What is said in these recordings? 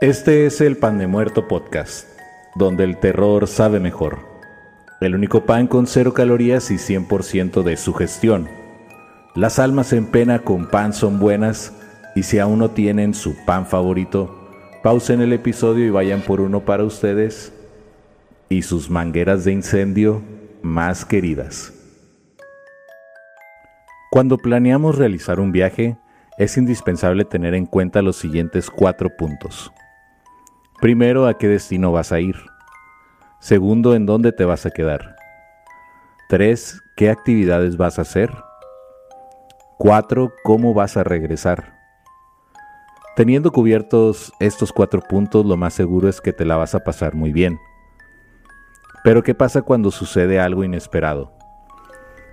Este es el Pan de Muerto Podcast, donde el terror sabe mejor. El único pan con cero calorías y 100% de sugestión. Las almas en pena con pan son buenas y si aún no tienen su pan favorito, pausen el episodio y vayan por uno para ustedes y sus mangueras de incendio más queridas. Cuando planeamos realizar un viaje, es indispensable tener en cuenta los siguientes cuatro puntos. Primero, a qué destino vas a ir. Segundo, en dónde te vas a quedar. Tres, qué actividades vas a hacer. Cuatro, cómo vas a regresar. Teniendo cubiertos estos cuatro puntos, lo más seguro es que te la vas a pasar muy bien. Pero ¿qué pasa cuando sucede algo inesperado?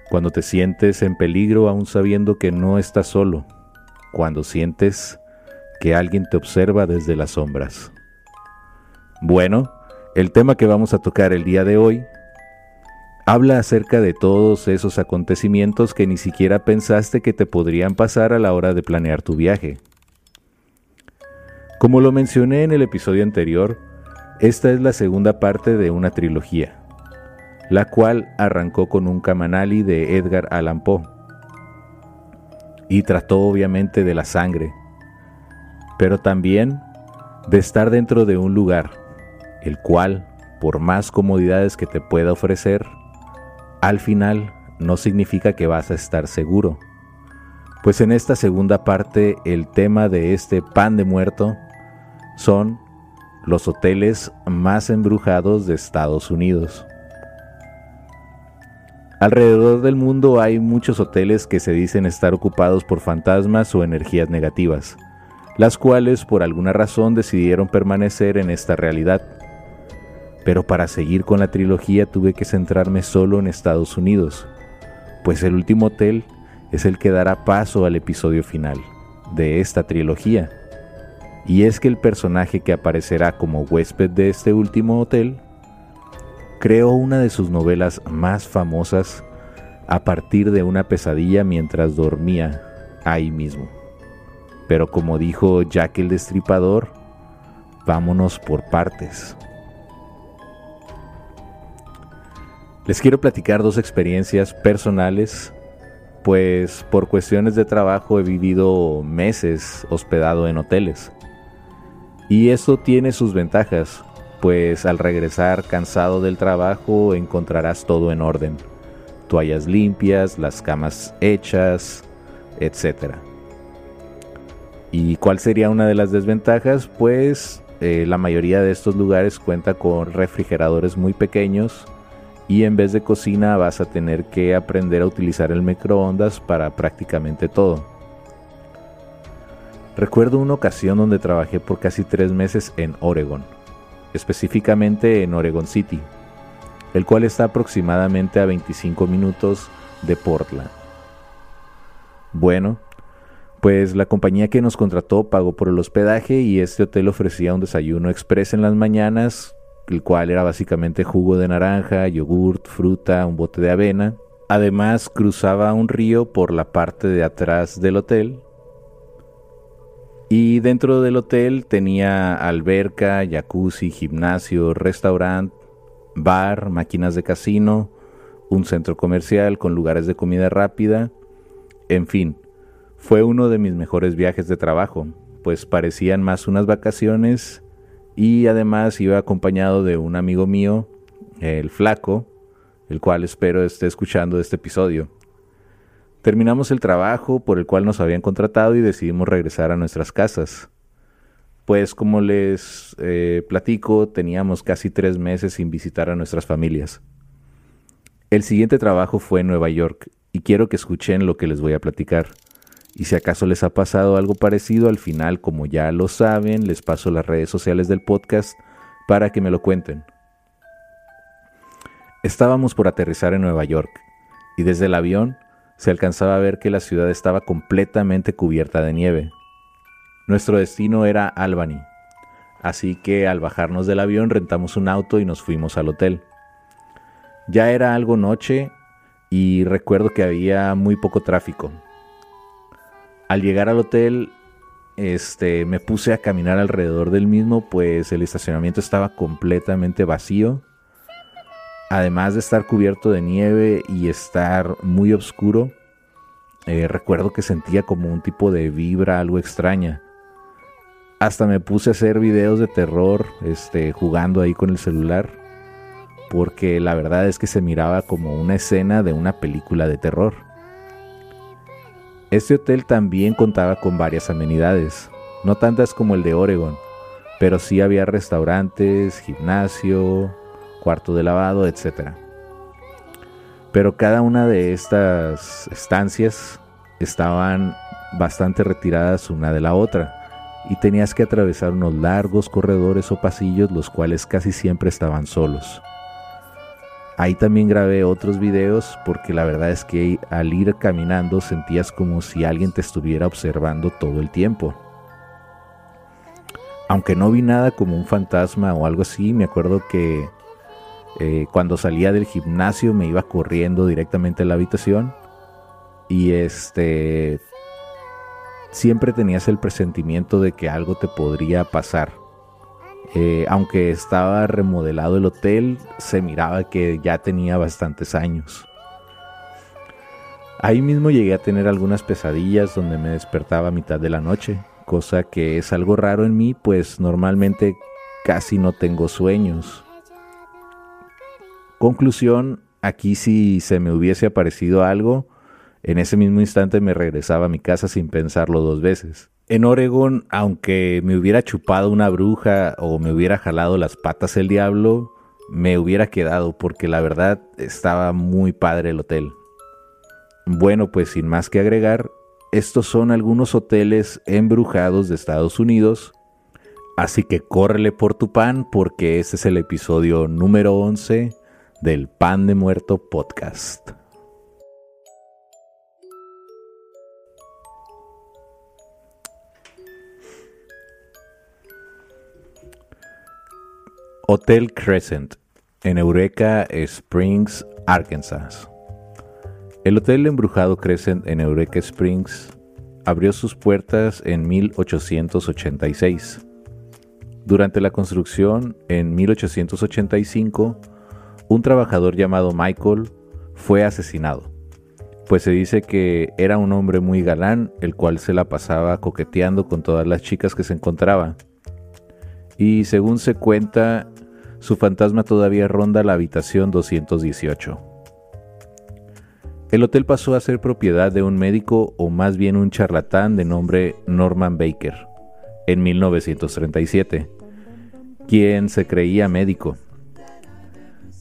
Cuando te sientes en peligro aún sabiendo que no estás solo. Cuando sientes que alguien te observa desde las sombras. Bueno, el tema que vamos a tocar el día de hoy habla acerca de todos esos acontecimientos que ni siquiera pensaste que te podrían pasar a la hora de planear tu viaje. Como lo mencioné en el episodio anterior, esta es la segunda parte de una trilogía, la cual arrancó con un Kamanali de Edgar Allan Poe y trató obviamente de la sangre, pero también de estar dentro de un lugar el cual, por más comodidades que te pueda ofrecer, al final no significa que vas a estar seguro. Pues en esta segunda parte el tema de este pan de muerto son los hoteles más embrujados de Estados Unidos. Alrededor del mundo hay muchos hoteles que se dicen estar ocupados por fantasmas o energías negativas, las cuales por alguna razón decidieron permanecer en esta realidad. Pero para seguir con la trilogía tuve que centrarme solo en Estados Unidos, pues el último hotel es el que dará paso al episodio final de esta trilogía. Y es que el personaje que aparecerá como huésped de este último hotel creó una de sus novelas más famosas a partir de una pesadilla mientras dormía ahí mismo. Pero como dijo Jack el Destripador, vámonos por partes. Les quiero platicar dos experiencias personales, pues por cuestiones de trabajo he vivido meses hospedado en hoteles. Y eso tiene sus ventajas, pues al regresar cansado del trabajo encontrarás todo en orden. Toallas limpias, las camas hechas, etc. ¿Y cuál sería una de las desventajas? Pues eh, la mayoría de estos lugares cuenta con refrigeradores muy pequeños y en vez de cocina vas a tener que aprender a utilizar el microondas para prácticamente todo. Recuerdo una ocasión donde trabajé por casi tres meses en Oregon, específicamente en Oregon City, el cual está aproximadamente a 25 minutos de Portland. Bueno, pues la compañía que nos contrató pagó por el hospedaje y este hotel ofrecía un desayuno express en las mañanas el cual era básicamente jugo de naranja, yogurt, fruta, un bote de avena. Además cruzaba un río por la parte de atrás del hotel. Y dentro del hotel tenía alberca, jacuzzi, gimnasio, restaurante, bar, máquinas de casino, un centro comercial con lugares de comida rápida. En fin, fue uno de mis mejores viajes de trabajo, pues parecían más unas vacaciones y además iba acompañado de un amigo mío, el flaco, el cual espero esté escuchando este episodio. Terminamos el trabajo por el cual nos habían contratado y decidimos regresar a nuestras casas. Pues como les eh, platico, teníamos casi tres meses sin visitar a nuestras familias. El siguiente trabajo fue en Nueva York y quiero que escuchen lo que les voy a platicar. Y si acaso les ha pasado algo parecido, al final, como ya lo saben, les paso las redes sociales del podcast para que me lo cuenten. Estábamos por aterrizar en Nueva York y desde el avión se alcanzaba a ver que la ciudad estaba completamente cubierta de nieve. Nuestro destino era Albany, así que al bajarnos del avión rentamos un auto y nos fuimos al hotel. Ya era algo noche y recuerdo que había muy poco tráfico. Al llegar al hotel, este, me puse a caminar alrededor del mismo, pues el estacionamiento estaba completamente vacío. Además de estar cubierto de nieve y estar muy oscuro, eh, recuerdo que sentía como un tipo de vibra algo extraña. Hasta me puse a hacer videos de terror, este, jugando ahí con el celular, porque la verdad es que se miraba como una escena de una película de terror. Este hotel también contaba con varias amenidades, no tantas como el de Oregon, pero sí había restaurantes, gimnasio, cuarto de lavado, etc. Pero cada una de estas estancias estaban bastante retiradas una de la otra y tenías que atravesar unos largos corredores o pasillos los cuales casi siempre estaban solos. Ahí también grabé otros videos porque la verdad es que al ir caminando sentías como si alguien te estuviera observando todo el tiempo. Aunque no vi nada como un fantasma o algo así, me acuerdo que eh, cuando salía del gimnasio me iba corriendo directamente a la habitación y este siempre tenías el presentimiento de que algo te podría pasar eh, aunque estaba remodelado el hotel, se miraba que ya tenía bastantes años. Ahí mismo llegué a tener algunas pesadillas donde me despertaba a mitad de la noche, cosa que es algo raro en mí, pues normalmente casi no tengo sueños. Conclusión, aquí si se me hubiese aparecido algo, en ese mismo instante me regresaba a mi casa sin pensarlo dos veces. En Oregon, aunque me hubiera chupado una bruja o me hubiera jalado las patas el diablo, me hubiera quedado porque la verdad estaba muy padre el hotel. Bueno, pues sin más que agregar, estos son algunos hoteles embrujados de Estados Unidos, así que córrele por tu pan porque este es el episodio número 11 del Pan de Muerto podcast. Hotel Crescent, en Eureka Springs, Arkansas. El Hotel Embrujado Crescent en Eureka Springs abrió sus puertas en 1886. Durante la construcción, en 1885, un trabajador llamado Michael fue asesinado, pues se dice que era un hombre muy galán, el cual se la pasaba coqueteando con todas las chicas que se encontraba. Y según se cuenta, su fantasma todavía ronda la habitación 218. El hotel pasó a ser propiedad de un médico o más bien un charlatán de nombre Norman Baker en 1937, quien se creía médico.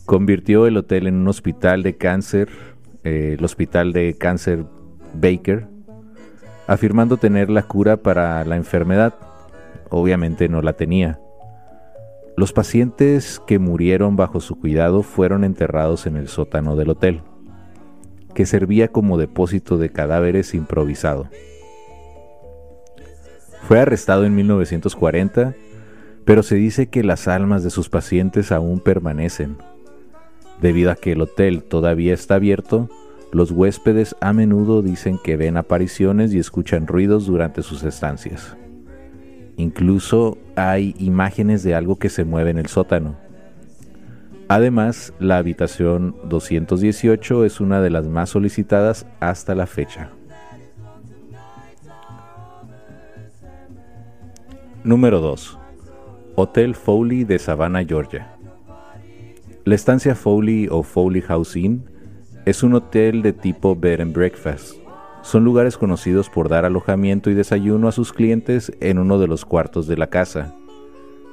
Convirtió el hotel en un hospital de cáncer, eh, el Hospital de Cáncer Baker, afirmando tener la cura para la enfermedad. Obviamente no la tenía. Los pacientes que murieron bajo su cuidado fueron enterrados en el sótano del hotel, que servía como depósito de cadáveres improvisado. Fue arrestado en 1940, pero se dice que las almas de sus pacientes aún permanecen. Debido a que el hotel todavía está abierto, los huéspedes a menudo dicen que ven apariciones y escuchan ruidos durante sus estancias. Incluso hay imágenes de algo que se mueve en el sótano. Además, la habitación 218 es una de las más solicitadas hasta la fecha. Número 2. Hotel Foley de Savannah, Georgia. La estancia Foley o Foley House Inn es un hotel de tipo bed and breakfast son lugares conocidos por dar alojamiento y desayuno a sus clientes en uno de los cuartos de la casa,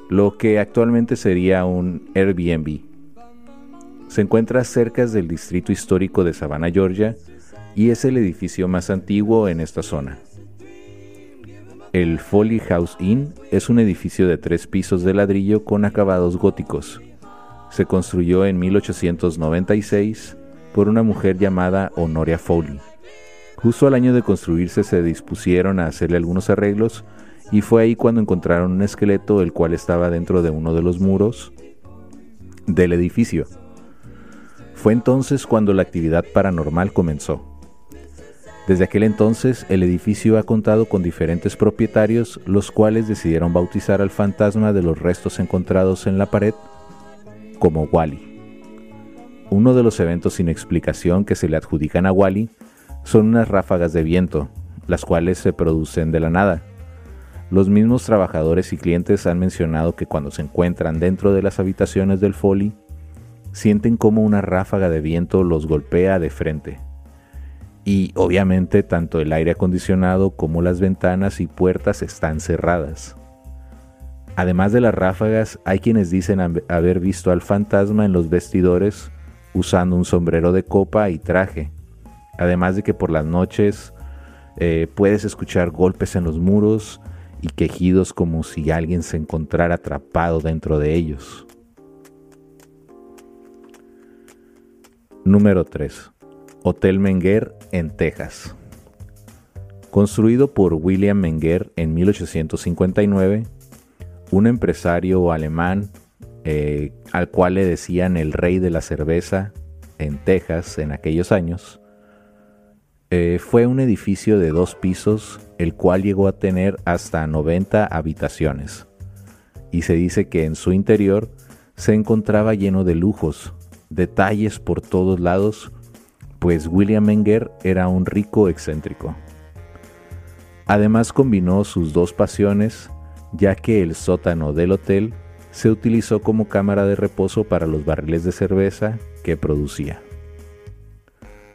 lo que actualmente sería un Airbnb. Se encuentra cerca del distrito histórico de Savannah, Georgia, y es el edificio más antiguo en esta zona. El Foley House Inn es un edificio de tres pisos de ladrillo con acabados góticos. Se construyó en 1896 por una mujer llamada Honoria Foley Justo al año de construirse se dispusieron a hacerle algunos arreglos y fue ahí cuando encontraron un esqueleto el cual estaba dentro de uno de los muros del edificio. Fue entonces cuando la actividad paranormal comenzó. Desde aquel entonces el edificio ha contado con diferentes propietarios, los cuales decidieron bautizar al fantasma de los restos encontrados en la pared como Wally. Uno de los eventos sin explicación que se le adjudican a Wally son unas ráfagas de viento, las cuales se producen de la nada. Los mismos trabajadores y clientes han mencionado que cuando se encuentran dentro de las habitaciones del Foley, sienten como una ráfaga de viento los golpea de frente. Y obviamente tanto el aire acondicionado como las ventanas y puertas están cerradas. Además de las ráfagas, hay quienes dicen haber visto al fantasma en los vestidores usando un sombrero de copa y traje. Además de que por las noches eh, puedes escuchar golpes en los muros y quejidos como si alguien se encontrara atrapado dentro de ellos. Número 3. Hotel Menguer en Texas. Construido por William Menger en 1859, un empresario alemán eh, al cual le decían el rey de la cerveza en Texas en aquellos años, eh, fue un edificio de dos pisos, el cual llegó a tener hasta 90 habitaciones. Y se dice que en su interior se encontraba lleno de lujos, detalles por todos lados, pues William Menger era un rico excéntrico. Además combinó sus dos pasiones, ya que el sótano del hotel se utilizó como cámara de reposo para los barriles de cerveza que producía.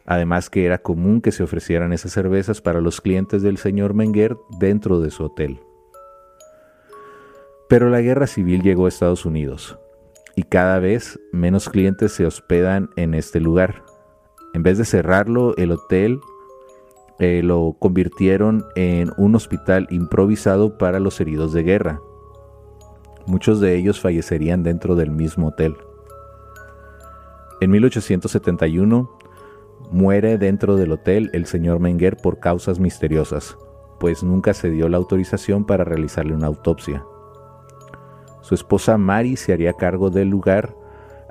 Además que era común que se ofrecieran esas cervezas para los clientes del señor Menger dentro de su hotel. Pero la guerra civil llegó a Estados Unidos y cada vez menos clientes se hospedan en este lugar. En vez de cerrarlo, el hotel eh, lo convirtieron en un hospital improvisado para los heridos de guerra. Muchos de ellos fallecerían dentro del mismo hotel. En 1871, Muere dentro del hotel el señor Menger por causas misteriosas, pues nunca se dio la autorización para realizarle una autopsia. Su esposa Mary se haría cargo del lugar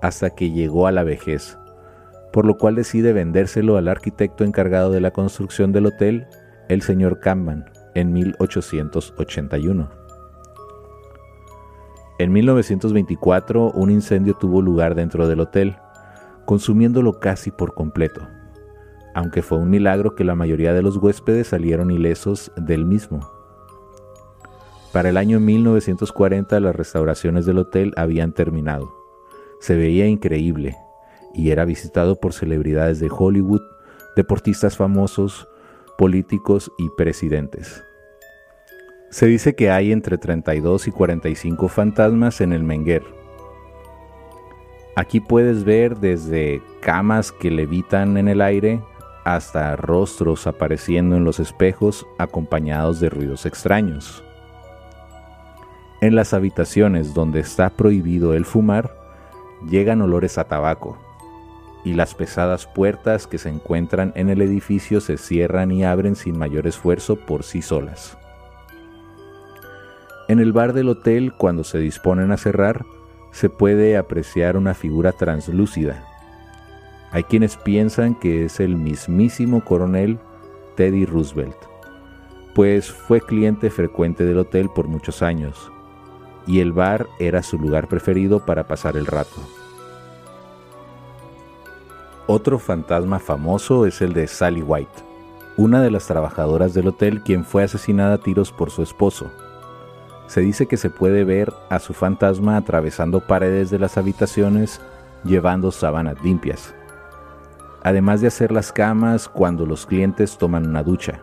hasta que llegó a la vejez, por lo cual decide vendérselo al arquitecto encargado de la construcción del hotel, el señor Campman, en 1881. En 1924 un incendio tuvo lugar dentro del hotel, consumiéndolo casi por completo aunque fue un milagro que la mayoría de los huéspedes salieron ilesos del mismo. Para el año 1940 las restauraciones del hotel habían terminado. Se veía increíble y era visitado por celebridades de Hollywood, deportistas famosos, políticos y presidentes. Se dice que hay entre 32 y 45 fantasmas en el Menguer. Aquí puedes ver desde camas que levitan en el aire hasta rostros apareciendo en los espejos acompañados de ruidos extraños. En las habitaciones donde está prohibido el fumar, llegan olores a tabaco, y las pesadas puertas que se encuentran en el edificio se cierran y abren sin mayor esfuerzo por sí solas. En el bar del hotel, cuando se disponen a cerrar, se puede apreciar una figura translúcida, hay quienes piensan que es el mismísimo coronel Teddy Roosevelt, pues fue cliente frecuente del hotel por muchos años, y el bar era su lugar preferido para pasar el rato. Otro fantasma famoso es el de Sally White, una de las trabajadoras del hotel quien fue asesinada a tiros por su esposo. Se dice que se puede ver a su fantasma atravesando paredes de las habitaciones llevando sábanas limpias además de hacer las camas cuando los clientes toman una ducha.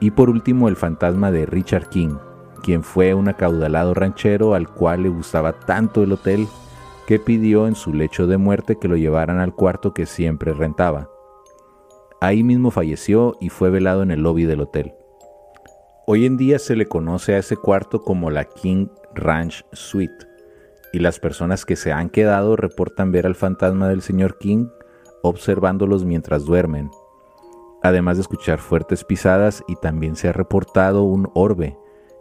Y por último el fantasma de Richard King, quien fue un acaudalado ranchero al cual le gustaba tanto el hotel que pidió en su lecho de muerte que lo llevaran al cuarto que siempre rentaba. Ahí mismo falleció y fue velado en el lobby del hotel. Hoy en día se le conoce a ese cuarto como la King Ranch Suite, y las personas que se han quedado reportan ver al fantasma del señor King observándolos mientras duermen. además de escuchar fuertes pisadas y también se ha reportado un orbe,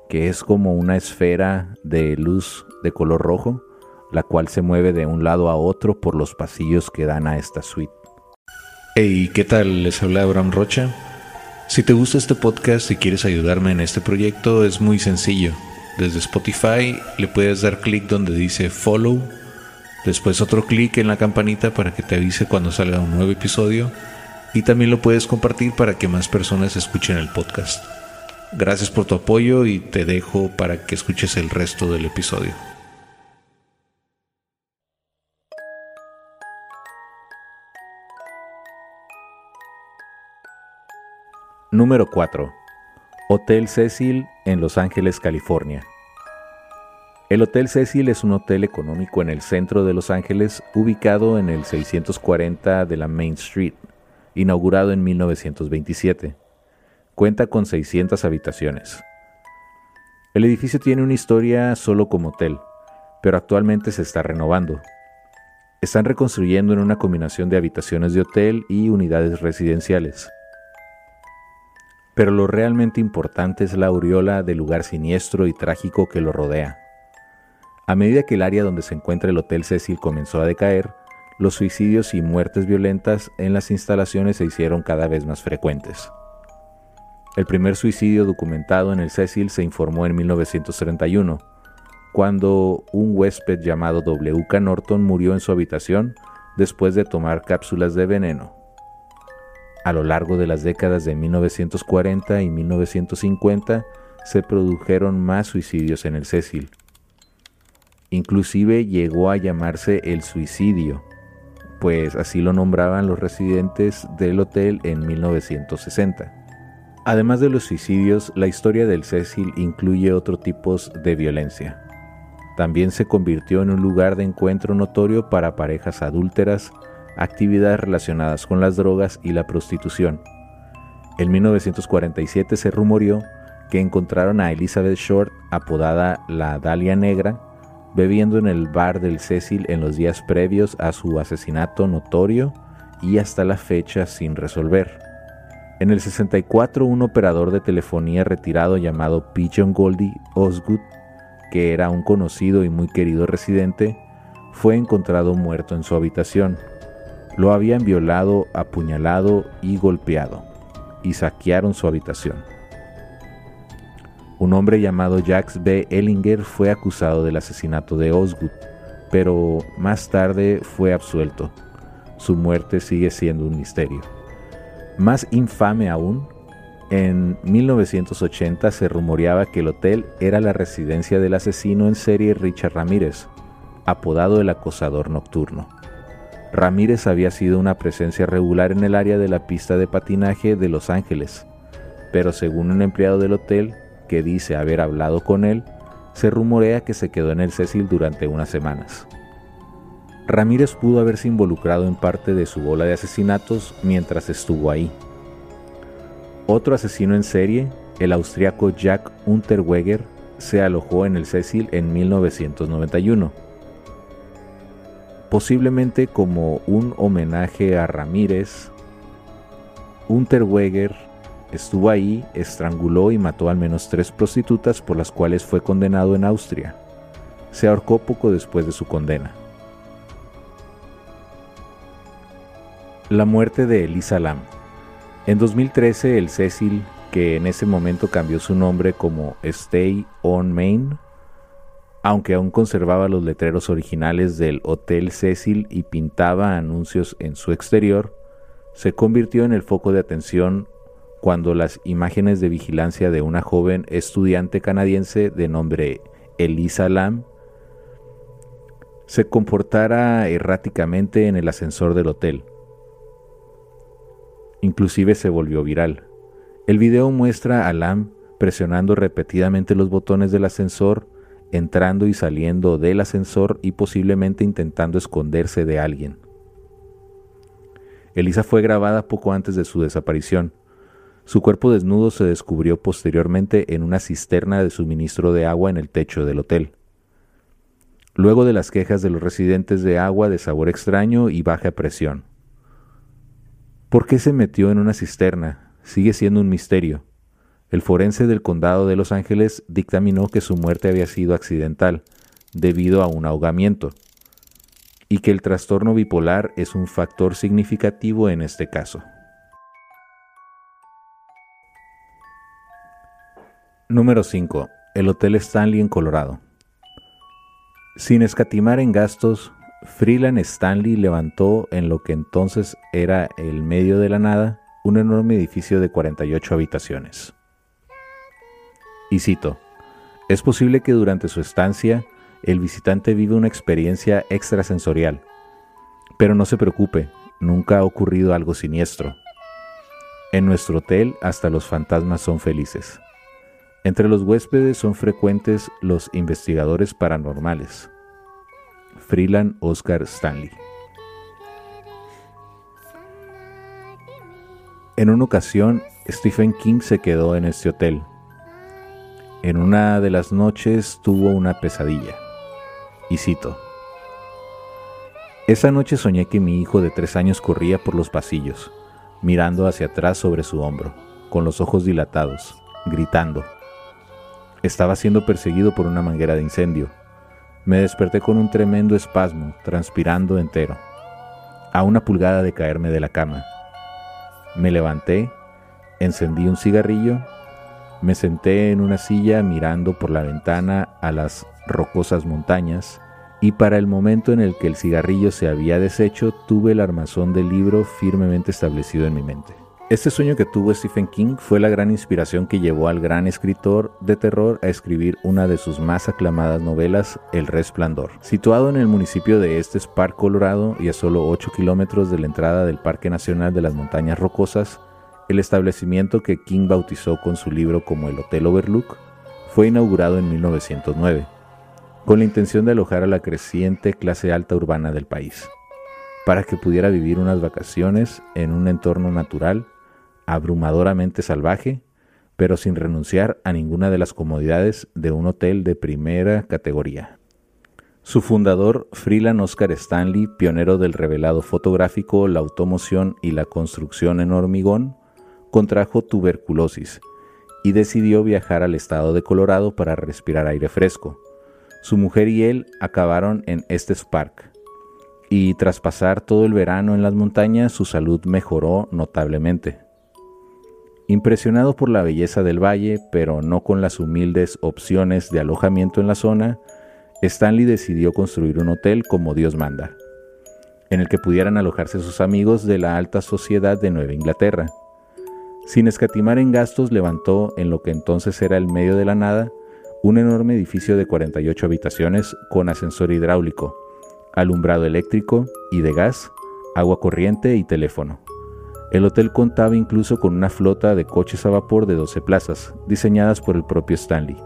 que es como una esfera de luz de color rojo, la cual se mueve de un lado a otro por los pasillos que dan a esta suite. Hey, ¿qué tal? Les habla Abraham Rocha. Si te gusta este podcast y quieres ayudarme en este proyecto, es muy sencillo. Desde Spotify le puedes dar clic donde dice follow, después otro clic en la campanita para que te avise cuando salga un nuevo episodio y también lo puedes compartir para que más personas escuchen el podcast. Gracias por tu apoyo y te dejo para que escuches el resto del episodio. Número 4. Hotel Cecil en Los Ángeles, California. El Hotel Cecil es un hotel económico en el centro de Los Ángeles, ubicado en el 640 de la Main Street, inaugurado en 1927. Cuenta con 600 habitaciones. El edificio tiene una historia solo como hotel, pero actualmente se está renovando. Están reconstruyendo en una combinación de habitaciones de hotel y unidades residenciales. Pero lo realmente importante es la aureola del lugar siniestro y trágico que lo rodea. A medida que el área donde se encuentra el Hotel Cecil comenzó a decaer, los suicidios y muertes violentas en las instalaciones se hicieron cada vez más frecuentes. El primer suicidio documentado en el Cecil se informó en 1931, cuando un huésped llamado W.K. Norton murió en su habitación después de tomar cápsulas de veneno. A lo largo de las décadas de 1940 y 1950 se produjeron más suicidios en el Cecil. Inclusive llegó a llamarse el suicidio, pues así lo nombraban los residentes del hotel en 1960. Además de los suicidios, la historia del Cecil incluye otros tipos de violencia. También se convirtió en un lugar de encuentro notorio para parejas adúlteras, actividades relacionadas con las drogas y la prostitución. En 1947 se rumoreó que encontraron a Elizabeth Short, apodada la Dalia Negra, bebiendo en el bar del Cecil en los días previos a su asesinato notorio y hasta la fecha sin resolver. En el 64, un operador de telefonía retirado llamado Pigeon Goldie Osgood, que era un conocido y muy querido residente, fue encontrado muerto en su habitación. Lo habían violado, apuñalado y golpeado, y saquearon su habitación. Un hombre llamado Jax B. Ellinger fue acusado del asesinato de Osgood, pero más tarde fue absuelto. Su muerte sigue siendo un misterio. Más infame aún, en 1980 se rumoreaba que el hotel era la residencia del asesino en serie Richard Ramírez, apodado el acosador nocturno. Ramírez había sido una presencia regular en el área de la pista de patinaje de Los Ángeles, pero según un empleado del hotel, que dice haber hablado con él, se rumorea que se quedó en el Cecil durante unas semanas. Ramírez pudo haberse involucrado en parte de su bola de asesinatos mientras estuvo ahí. Otro asesino en serie, el austriaco Jack Unterweger, se alojó en el Cecil en 1991. Posiblemente como un homenaje a Ramírez, Unterweger Estuvo ahí, estranguló y mató al menos tres prostitutas por las cuales fue condenado en Austria. Se ahorcó poco después de su condena. La muerte de Elisa Lam. En 2013, el Cecil, que en ese momento cambió su nombre como Stay on Main, aunque aún conservaba los letreros originales del Hotel Cecil y pintaba anuncios en su exterior, se convirtió en el foco de atención cuando las imágenes de vigilancia de una joven estudiante canadiense de nombre Elisa Lam se comportara erráticamente en el ascensor del hotel. Inclusive se volvió viral. El video muestra a Lam presionando repetidamente los botones del ascensor, entrando y saliendo del ascensor y posiblemente intentando esconderse de alguien. Elisa fue grabada poco antes de su desaparición, su cuerpo desnudo se descubrió posteriormente en una cisterna de suministro de agua en el techo del hotel. Luego de las quejas de los residentes de agua de sabor extraño y baja presión. ¿Por qué se metió en una cisterna? Sigue siendo un misterio. El forense del condado de Los Ángeles dictaminó que su muerte había sido accidental, debido a un ahogamiento, y que el trastorno bipolar es un factor significativo en este caso. Número 5. El Hotel Stanley en Colorado. Sin escatimar en gastos, Freeland Stanley levantó en lo que entonces era el medio de la nada un enorme edificio de 48 habitaciones. Y cito, es posible que durante su estancia el visitante vive una experiencia extrasensorial, pero no se preocupe, nunca ha ocurrido algo siniestro. En nuestro hotel hasta los fantasmas son felices. Entre los huéspedes son frecuentes los investigadores paranormales. Freeland Oscar Stanley. En una ocasión, Stephen King se quedó en este hotel. En una de las noches tuvo una pesadilla. Y cito. Esa noche soñé que mi hijo de tres años corría por los pasillos, mirando hacia atrás sobre su hombro, con los ojos dilatados, gritando. Estaba siendo perseguido por una manguera de incendio. Me desperté con un tremendo espasmo, transpirando entero, a una pulgada de caerme de la cama. Me levanté, encendí un cigarrillo, me senté en una silla mirando por la ventana a las rocosas montañas, y para el momento en el que el cigarrillo se había deshecho, tuve el armazón del libro firmemente establecido en mi mente. Este sueño que tuvo Stephen King fue la gran inspiración que llevó al gran escritor de terror a escribir una de sus más aclamadas novelas, El Resplandor. Situado en el municipio de Estes Park, Colorado, y a solo 8 kilómetros de la entrada del Parque Nacional de las Montañas Rocosas, el establecimiento que King bautizó con su libro como el Hotel Overlook fue inaugurado en 1909, con la intención de alojar a la creciente clase alta urbana del país, para que pudiera vivir unas vacaciones en un entorno natural abrumadoramente salvaje, pero sin renunciar a ninguna de las comodidades de un hotel de primera categoría. Su fundador, Freeland Oscar Stanley, pionero del revelado fotográfico, la automoción y la construcción en hormigón, contrajo tuberculosis y decidió viajar al estado de Colorado para respirar aire fresco. Su mujer y él acabaron en Estes Park, y tras pasar todo el verano en las montañas su salud mejoró notablemente. Impresionado por la belleza del valle, pero no con las humildes opciones de alojamiento en la zona, Stanley decidió construir un hotel como Dios manda, en el que pudieran alojarse sus amigos de la alta sociedad de Nueva Inglaterra. Sin escatimar en gastos, levantó en lo que entonces era el medio de la nada un enorme edificio de 48 habitaciones con ascensor hidráulico, alumbrado eléctrico y de gas, agua corriente y teléfono. El hotel contaba incluso con una flota de coches a vapor de 12 plazas, diseñadas por el propio Stanley,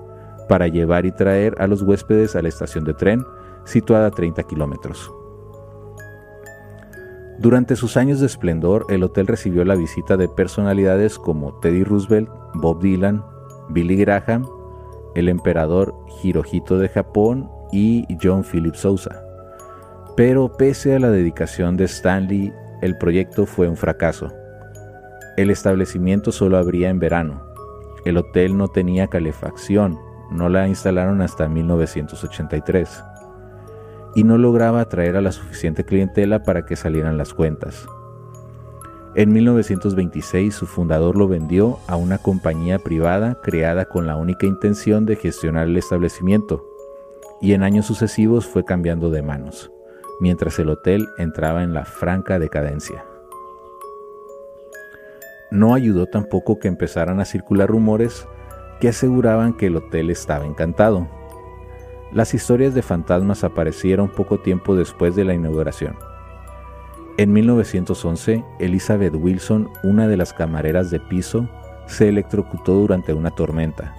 para llevar y traer a los huéspedes a la estación de tren, situada a 30 kilómetros. Durante sus años de esplendor, el hotel recibió la visita de personalidades como Teddy Roosevelt, Bob Dylan, Billy Graham, el emperador Hirohito de Japón y John Philip Sousa. Pero pese a la dedicación de Stanley el proyecto fue un fracaso. El establecimiento solo abría en verano. El hotel no tenía calefacción, no la instalaron hasta 1983 y no lograba atraer a la suficiente clientela para que salieran las cuentas. En 1926 su fundador lo vendió a una compañía privada creada con la única intención de gestionar el establecimiento y en años sucesivos fue cambiando de manos mientras el hotel entraba en la franca decadencia. No ayudó tampoco que empezaran a circular rumores que aseguraban que el hotel estaba encantado. Las historias de fantasmas aparecieron poco tiempo después de la inauguración. En 1911, Elizabeth Wilson, una de las camareras de piso, se electrocutó durante una tormenta.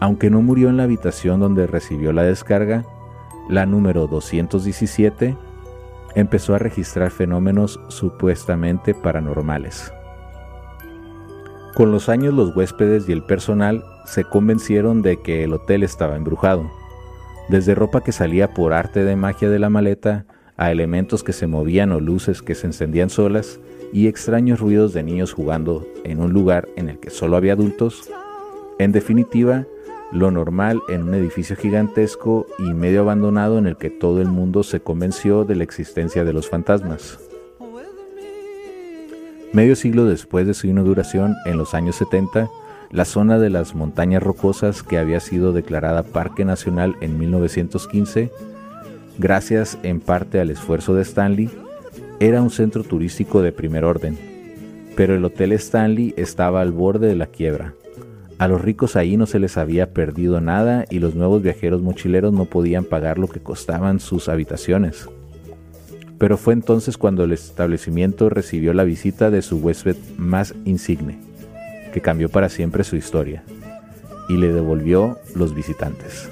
Aunque no murió en la habitación donde recibió la descarga, la número 217, empezó a registrar fenómenos supuestamente paranormales. Con los años los huéspedes y el personal se convencieron de que el hotel estaba embrujado, desde ropa que salía por arte de magia de la maleta a elementos que se movían o luces que se encendían solas y extraños ruidos de niños jugando en un lugar en el que solo había adultos, en definitiva, lo normal en un edificio gigantesco y medio abandonado en el que todo el mundo se convenció de la existencia de los fantasmas. Medio siglo después de su inauguración, en los años 70, la zona de las montañas rocosas que había sido declarada Parque Nacional en 1915, gracias en parte al esfuerzo de Stanley, era un centro turístico de primer orden, pero el Hotel Stanley estaba al borde de la quiebra. A los ricos ahí no se les había perdido nada y los nuevos viajeros mochileros no podían pagar lo que costaban sus habitaciones. Pero fue entonces cuando el establecimiento recibió la visita de su huésped más insigne, que cambió para siempre su historia, y le devolvió los visitantes.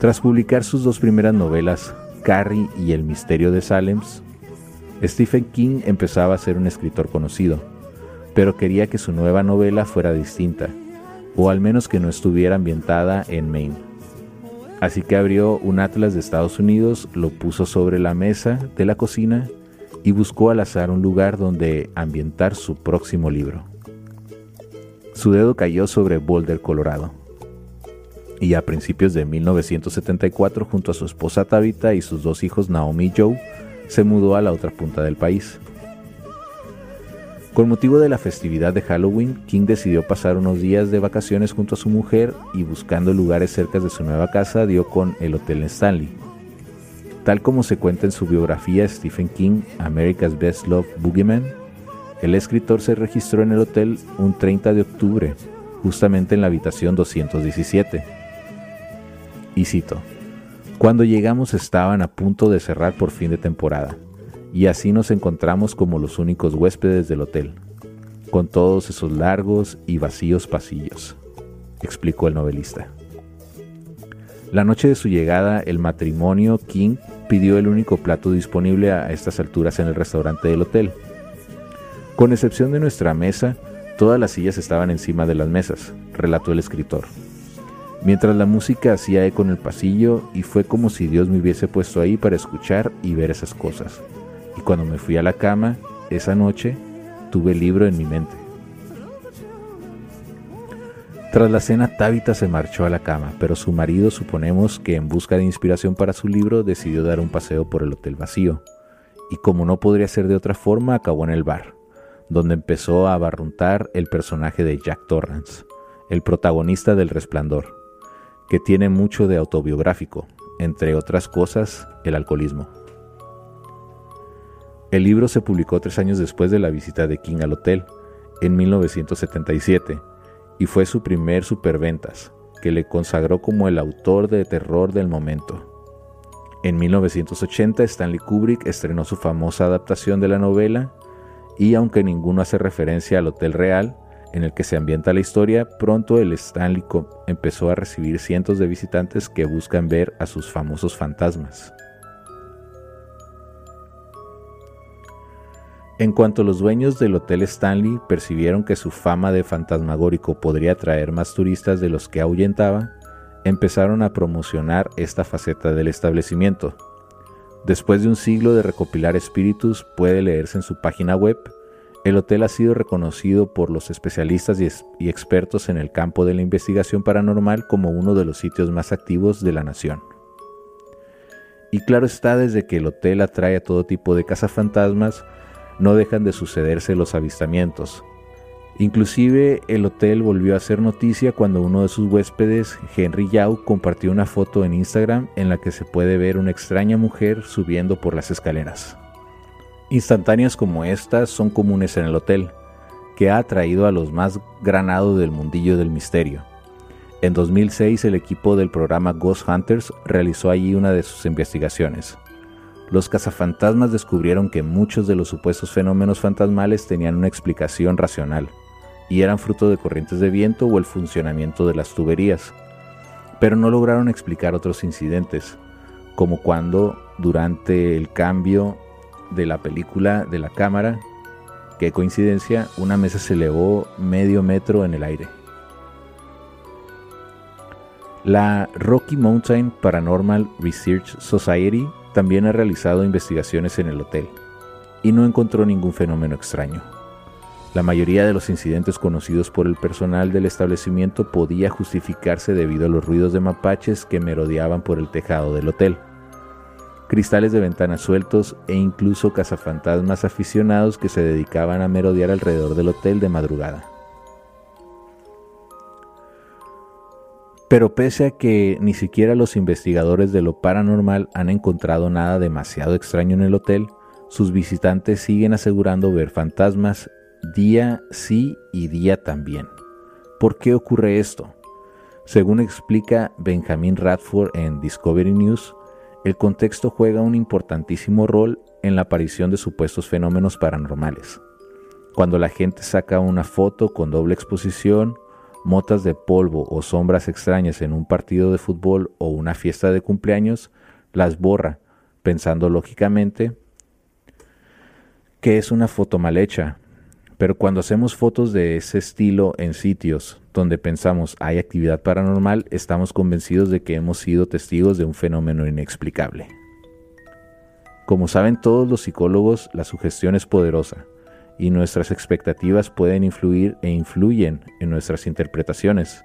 Tras publicar sus dos primeras novelas, Carrie y El misterio de Salem, Stephen King empezaba a ser un escritor conocido, pero quería que su nueva novela fuera distinta, o al menos que no estuviera ambientada en Maine. Así que abrió un atlas de Estados Unidos, lo puso sobre la mesa de la cocina y buscó al azar un lugar donde ambientar su próximo libro. Su dedo cayó sobre Boulder, Colorado y a principios de 1974 junto a su esposa Tabitha y sus dos hijos Naomi y Joe se mudó a la otra punta del país. Con motivo de la festividad de Halloween, King decidió pasar unos días de vacaciones junto a su mujer y buscando lugares cerca de su nueva casa dio con el Hotel Stanley. Tal como se cuenta en su biografía Stephen King, America's Best Love Boogeyman, el escritor se registró en el hotel un 30 de octubre, justamente en la habitación 217 y cito, Cuando llegamos estaban a punto de cerrar por fin de temporada, y así nos encontramos como los únicos huéspedes del hotel, con todos esos largos y vacíos pasillos, explicó el novelista. La noche de su llegada, el matrimonio King pidió el único plato disponible a estas alturas en el restaurante del hotel. Con excepción de nuestra mesa, todas las sillas estaban encima de las mesas, relató el escritor mientras la música hacía eco en el pasillo y fue como si Dios me hubiese puesto ahí para escuchar y ver esas cosas. Y cuando me fui a la cama, esa noche, tuve el libro en mi mente. Tras la cena, Tabitha se marchó a la cama, pero su marido, suponemos que en busca de inspiración para su libro, decidió dar un paseo por el hotel vacío. Y como no podría ser de otra forma, acabó en el bar, donde empezó a abarruntar el personaje de Jack Torrance, el protagonista del Resplandor que tiene mucho de autobiográfico, entre otras cosas, el alcoholismo. El libro se publicó tres años después de la visita de King al hotel, en 1977, y fue su primer superventas, que le consagró como el autor de terror del momento. En 1980 Stanley Kubrick estrenó su famosa adaptación de la novela, y aunque ninguno hace referencia al Hotel Real, en el que se ambienta la historia, pronto el Stanley empezó a recibir cientos de visitantes que buscan ver a sus famosos fantasmas. En cuanto los dueños del Hotel Stanley percibieron que su fama de fantasmagórico podría atraer más turistas de los que ahuyentaba, empezaron a promocionar esta faceta del establecimiento. Después de un siglo de recopilar espíritus, puede leerse en su página web el hotel ha sido reconocido por los especialistas y, expertos en el campo de la investigación paranormal como uno de los sitios más activos de la nación. Y claro está, desde que el hotel atrae a todo tipo de cazafantasmas, no dejan de sucederse los avistamientos. Inclusive el hotel volvió a hacer noticia cuando uno de sus huéspedes, Henry Yao, compartió una foto en Instagram en la que se puede ver una extraña mujer subiendo por las escaleras. Instantáneas como estas son comunes en el hotel, que ha atraído a los más granados del mundillo del misterio. En 2006 el equipo del programa Ghost Hunters realizó allí una de sus investigaciones. Los cazafantasmas descubrieron que muchos de los supuestos fenómenos fantasmales tenían una explicación racional, y eran fruto de corrientes de viento o el funcionamiento de las tuberías, pero no lograron explicar otros incidentes, como cuando durante el cambio de la película de la cámara, qué coincidencia, una mesa se elevó medio metro en el aire. La Rocky Mountain Paranormal Research Society también ha realizado investigaciones en el hotel y no encontró ningún fenómeno extraño. La mayoría de los incidentes conocidos por el personal del establecimiento podía justificarse debido a los ruidos de mapaches que merodeaban por el tejado del hotel, cristales de ventanas sueltos e incluso cazafantasmas aficionados que se dedicaban a merodear alrededor del hotel de madrugada. Pero pese a que ni siquiera los investigadores de lo paranormal han encontrado nada demasiado extraño en el hotel, sus visitantes siguen asegurando ver fantasmas día sí y día también. ¿Por qué ocurre esto? Según explica Benjamin Radford en Discovery News, el contexto juega un importantísimo rol en la aparición de supuestos fenómenos paranormales. Cuando la gente saca una foto con doble exposición motas de polvo o sombras extrañas en un partido de fútbol o una fiesta de cumpleaños, las borra, pensando lógicamente que es una foto mal hecha. Pero cuando hacemos fotos de ese estilo en sitios donde pensamos hay actividad paranormal, estamos convencidos de que hemos sido testigos de un fenómeno inexplicable. Como saben todos los psicólogos, la sugestión es poderosa y nuestras expectativas pueden influir e influyen en nuestras interpretaciones.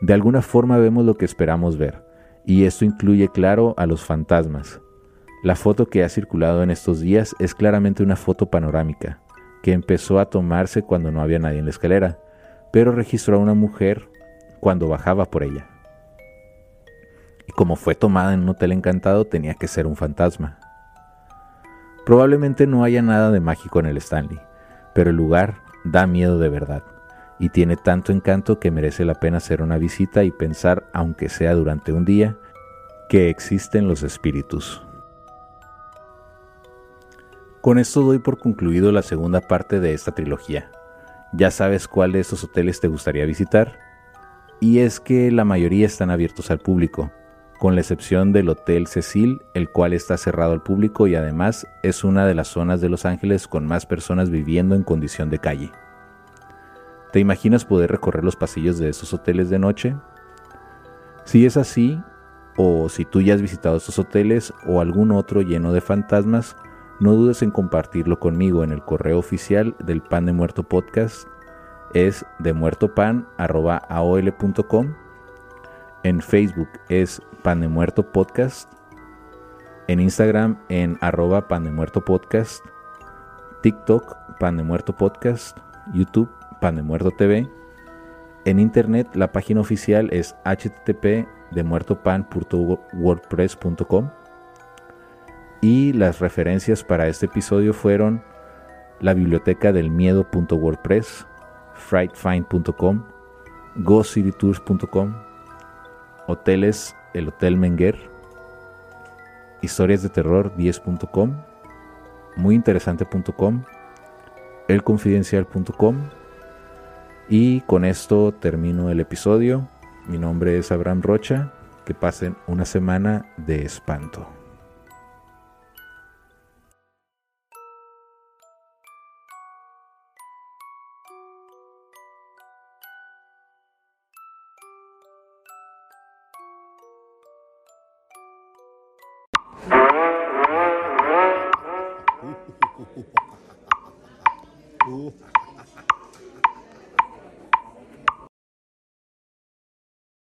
De alguna forma vemos lo que esperamos ver, y esto incluye claro a los fantasmas. La foto que ha circulado en estos días es claramente una foto panorámica, que empezó a tomarse cuando no había nadie en la escalera, pero registró a una mujer cuando bajaba por ella. Y como fue tomada en un hotel encantado, tenía que ser un fantasma. Probablemente no haya nada de mágico en el Stanley, pero el lugar da miedo de verdad y tiene tanto encanto que merece la pena hacer una visita y pensar, aunque sea durante un día, que existen los espíritus. Con esto doy por concluido la segunda parte de esta trilogía. Ya sabes cuál de estos hoteles te gustaría visitar, y es que la mayoría están abiertos al público, con la excepción del Hotel Cecil, el cual está cerrado al público y además es una de las zonas de Los Ángeles con más personas viviendo en condición de calle. ¿Te imaginas poder recorrer los pasillos de esos hoteles de noche? Si es así, o si tú ya has visitado estos hoteles o algún otro lleno de fantasmas, no dudes en compartirlo conmigo en el correo oficial del Pan de Muerto Podcast. Es demuertopan.aol.com. En Facebook es Pan de Muerto Podcast. En Instagram en arroba Pan de Muerto Podcast. TikTok Pan de Muerto Podcast. YouTube Pan de Muerto TV. En internet la página oficial es http demuertopan.wordpress.com y las referencias para este episodio fueron la biblioteca del miedo.wordpress, frightfind.com, gocitytours.com, hoteles el Hotel Menguer, historias de terror 10.com, muyinteresante.com, elconfidencial.com y con esto termino el episodio. Mi nombre es Abraham Rocha. Que pasen una semana de espanto.